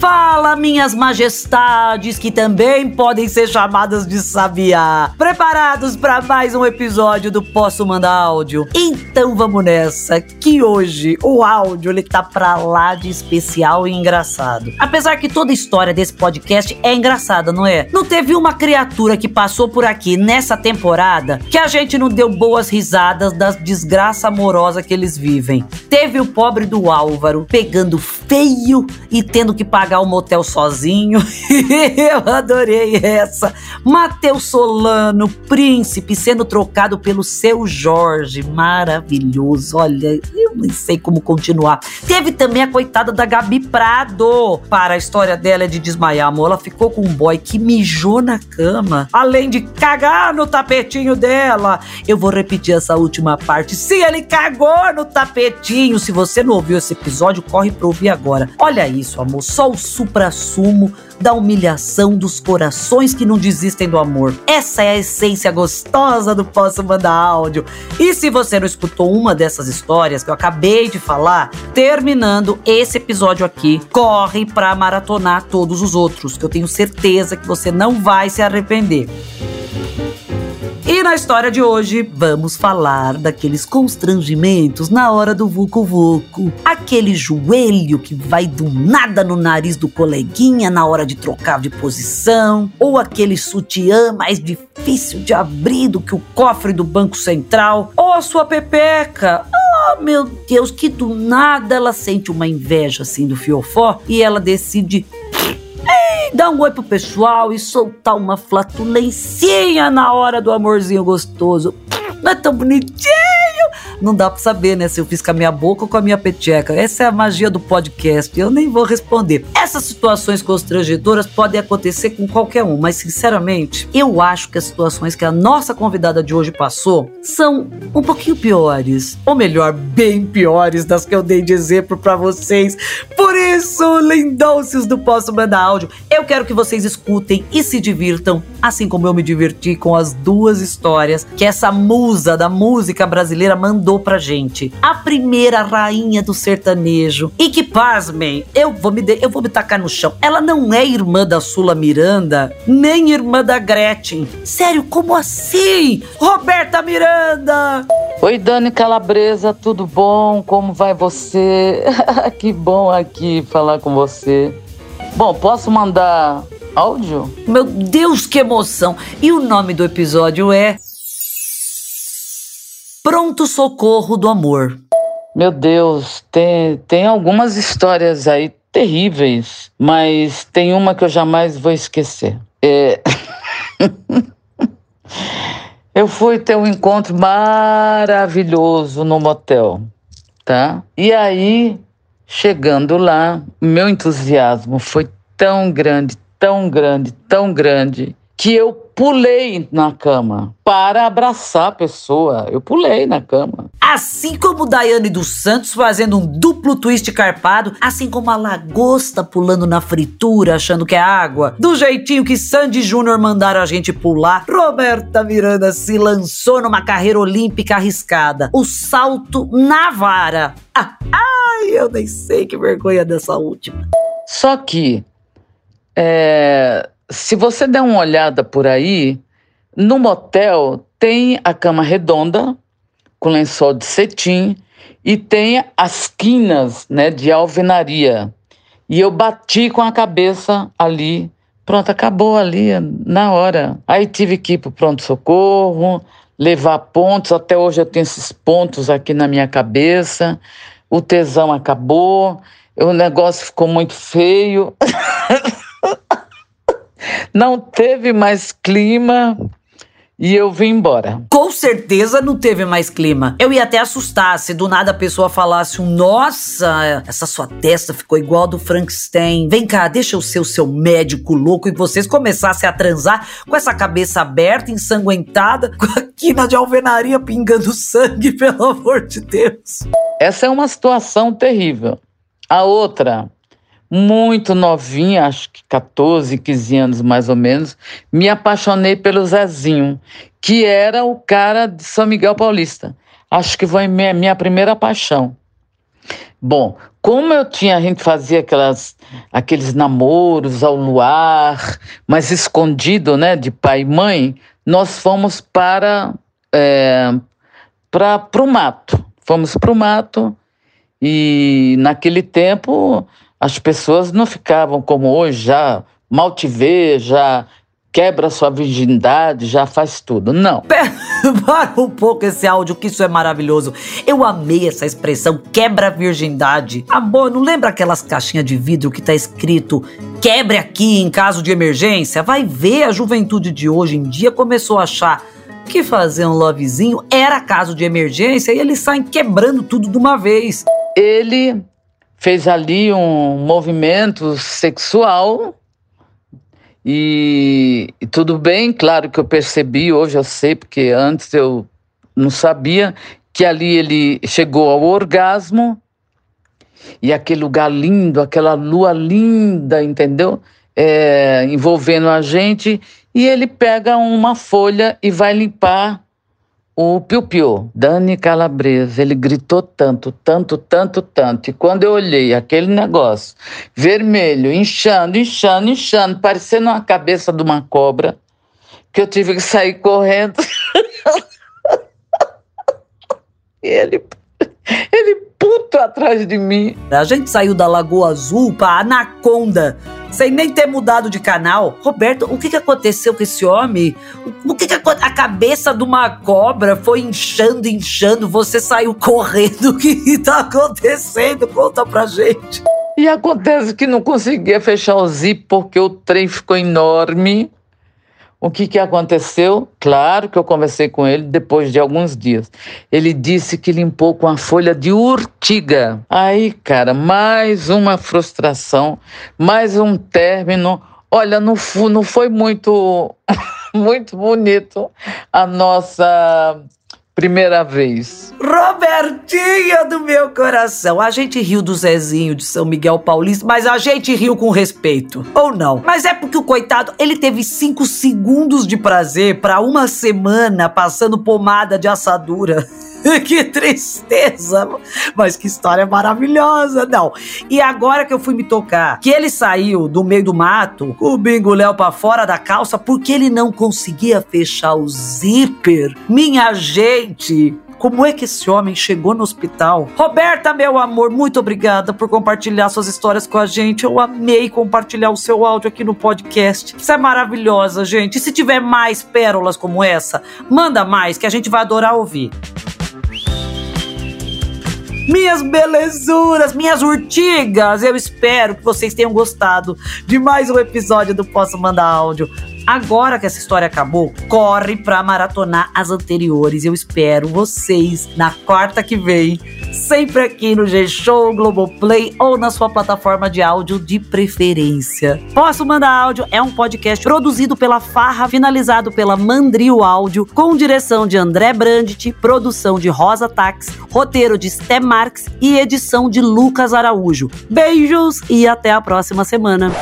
Fala, minhas majestades, que também podem ser chamadas de sabiá. Preparados para mais um episódio do Posso Mandar Áudio? Então vamos nessa, que hoje o áudio ele tá pra lá de especial e engraçado. Apesar que toda a história desse podcast é engraçada, não é? Não teve uma criatura que passou por aqui nessa temporada que a gente não deu boas risadas das desgraça amorosa que eles vivem. Teve o pobre do Álvaro pegando feio e tendo que pagar o motel sozinho. Eu adorei essa. Matheus Solano, príncipe, sendo trocado pelo seu Jorge. Maravilhoso. Olha, eu nem sei como continuar. Teve também a coitada da Gabi Prado. Para a história dela é de desmaiar, amor. Ela ficou com um boy que mijou na cama, além de cagar no tapetinho dela. Eu vou repetir essa última parte. Sim, ele cagou no tapetinho. Se você não ouviu esse episódio, corre pra ouvir agora. Olha isso, amor. Só o supra-sumo da humilhação dos corações que não desistem do amor. Essa é a essência gostosa do Posso Mandar Áudio. E se você não escutou uma dessas histórias que eu acabei de falar, terminando esse episódio aqui, corre pra maratonar todos os outros, que eu tenho certeza que você não vai se arrepender. E na história de hoje, vamos falar daqueles constrangimentos na hora do Vucu Vucu. Aquele joelho que vai do nada no nariz do coleguinha na hora de trocar de posição. Ou aquele sutiã mais difícil de abrir do que o cofre do Banco Central. Ou a sua pepeca. Oh, meu Deus, que do nada ela sente uma inveja assim do fiofó e ela decide dar um oi pro pessoal e soltar uma flatulencinha na hora do amorzinho gostoso. Não é tão bonitinho? Não dá pra saber, né? Se eu fiz com a minha boca ou com a minha peteca. Essa é a magia do podcast. Eu nem vou responder. Essas situações constrangedoras podem acontecer com qualquer um, mas sinceramente, eu acho que as situações que a nossa convidada de hoje passou são um pouquinho piores. Ou melhor, bem piores das que eu dei de exemplo para vocês. Por isso, lindôcios do Posso Mandar Áudio, eu quero que vocês escutem e se divirtam, assim como eu me diverti com as duas histórias que essa musa da música brasileira mandou pra gente. A primeira rainha do sertanejo. E que, pasmem, eu vou me, de, eu vou me tacar no chão. Ela não é irmã da Sula Miranda, nem irmã da Gretchen. Sério, como assim? Roberta Miranda! Oi, Dani Calabresa, tudo bom? Como vai você? que bom aqui falar com você. Bom, posso mandar áudio? Meu Deus, que emoção! E o nome do episódio é Pronto Socorro do Amor. Meu Deus, tem, tem algumas histórias aí terríveis, mas tem uma que eu jamais vou esquecer. É... eu fui ter um encontro maravilhoso no motel, tá? E aí, chegando lá, meu entusiasmo foi tão grande, tão grande, tão grande, que eu pulei na cama para abraçar a pessoa. Eu pulei na cama. Assim como Daiane dos Santos fazendo um duplo twist carpado, assim como a lagosta pulando na fritura achando que é água, do jeitinho que Sandy Júnior mandaram a gente pular, Roberta Miranda se lançou numa carreira olímpica arriscada. O salto na vara. Ah, ai, eu nem sei que vergonha dessa última. Só que é, se você der uma olhada por aí, no motel tem a cama redonda com lençol de cetim e tem as quinas, né, de alvenaria. E eu bati com a cabeça ali, pronto, acabou ali na hora. Aí tive que ir para pronto-socorro, levar pontos, até hoje eu tenho esses pontos aqui na minha cabeça. O tesão acabou, o negócio ficou muito feio. Não teve mais clima e eu vim embora. Com certeza não teve mais clima. Eu ia até assustar se do nada a pessoa falasse um nossa, essa sua testa ficou igual a do Frankenstein. Vem cá, deixa eu ser o seu médico louco e vocês começassem a transar com essa cabeça aberta, ensanguentada, com a quina de alvenaria pingando sangue, pelo amor de Deus. Essa é uma situação terrível. A outra, muito novinha, acho que 14, 15 anos mais ou menos, me apaixonei pelo Zezinho, que era o cara de São Miguel Paulista. Acho que foi minha, minha primeira paixão. Bom, como eu tinha, a gente fazia aquelas, aqueles namoros ao luar, mas escondido, né, de pai e mãe, nós fomos para é, para o mato. Fomos para o mato e naquele tempo as pessoas não ficavam como hoje, já mal te vê, já quebra sua virgindade, já faz tudo. Não. Para um pouco esse áudio, que isso é maravilhoso. Eu amei essa expressão, quebra a virgindade. Amor, não lembra aquelas caixinhas de vidro que tá escrito quebre aqui em caso de emergência? Vai ver, a juventude de hoje em dia começou a achar que fazer um lovezinho era caso de emergência e eles saem quebrando tudo de uma vez. Ele fez ali um movimento sexual e, e, tudo bem, claro que eu percebi, hoje eu sei, porque antes eu não sabia, que ali ele chegou ao orgasmo e aquele lugar lindo, aquela lua linda, entendeu? É, envolvendo a gente, e ele pega uma folha e vai limpar o piu-piu, Dani Calabresa, ele gritou tanto, tanto, tanto, tanto. E quando eu olhei aquele negócio vermelho, inchando, inchando, inchando, parecendo uma cabeça de uma cobra, que eu tive que sair correndo. ele, ele puto atrás de mim. A gente saiu da Lagoa Azul para Anaconda sem nem ter mudado de canal. Roberto, o que, que aconteceu com esse homem? O, que, que a, a, cabeça de uma cobra foi inchando, inchando? Você saiu correndo. O que está acontecendo? Conta pra gente. E acontece que não conseguia fechar o zip porque o trem ficou enorme. O que, que aconteceu? Claro que eu conversei com ele depois de alguns dias. Ele disse que limpou com a folha de urtiga. Aí, cara, mais uma frustração, mais um término. Olha, não, não foi muito, muito bonito a nossa primeira vez. Robertinha do meu coração. A gente riu do Zezinho de São Miguel Paulista, mas a gente riu com respeito. Ou não? Mas é porque o coitado, ele teve cinco segundos de prazer para uma semana passando pomada de assadura. que tristeza! Mas que história maravilhosa! Não. E agora que eu fui me tocar, que ele saiu do meio do mato, com o bingo Léo pra fora da calça, porque ele não conseguia fechar o zíper. Minha gente! Como é que esse homem chegou no hospital? Roberta, meu amor, muito obrigada por compartilhar suas histórias com a gente. Eu amei compartilhar o seu áudio aqui no podcast. Você é maravilhosa, gente. E se tiver mais pérolas como essa, manda mais que a gente vai adorar ouvir. Minhas belezuras, minhas urtigas, eu espero que vocês tenham gostado de mais um episódio do Posso Mandar Áudio. Agora que essa história acabou, corre pra maratonar as anteriores. Eu espero vocês na quarta que vem, sempre aqui no G-Show, Globoplay ou na sua plataforma de áudio de preferência. Posso Mandar Áudio é um podcast produzido pela Farra, finalizado pela Mandrio Áudio, com direção de André Brandt, produção de Rosa Tax, roteiro de Sté Marx e edição de Lucas Araújo. Beijos e até a próxima semana.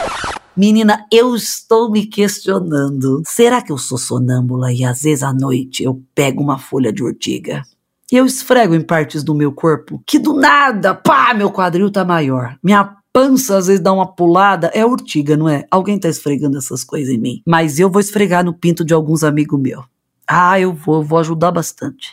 Menina, eu estou me questionando. Será que eu sou sonâmbula e às vezes à noite eu pego uma folha de urtiga? E eu esfrego em partes do meu corpo que do nada, pá, meu quadril tá maior. Minha pança às vezes dá uma pulada, é urtiga, não é? Alguém tá esfregando essas coisas em mim. Mas eu vou esfregar no pinto de alguns amigos meus. Ah, eu vou, vou ajudar bastante.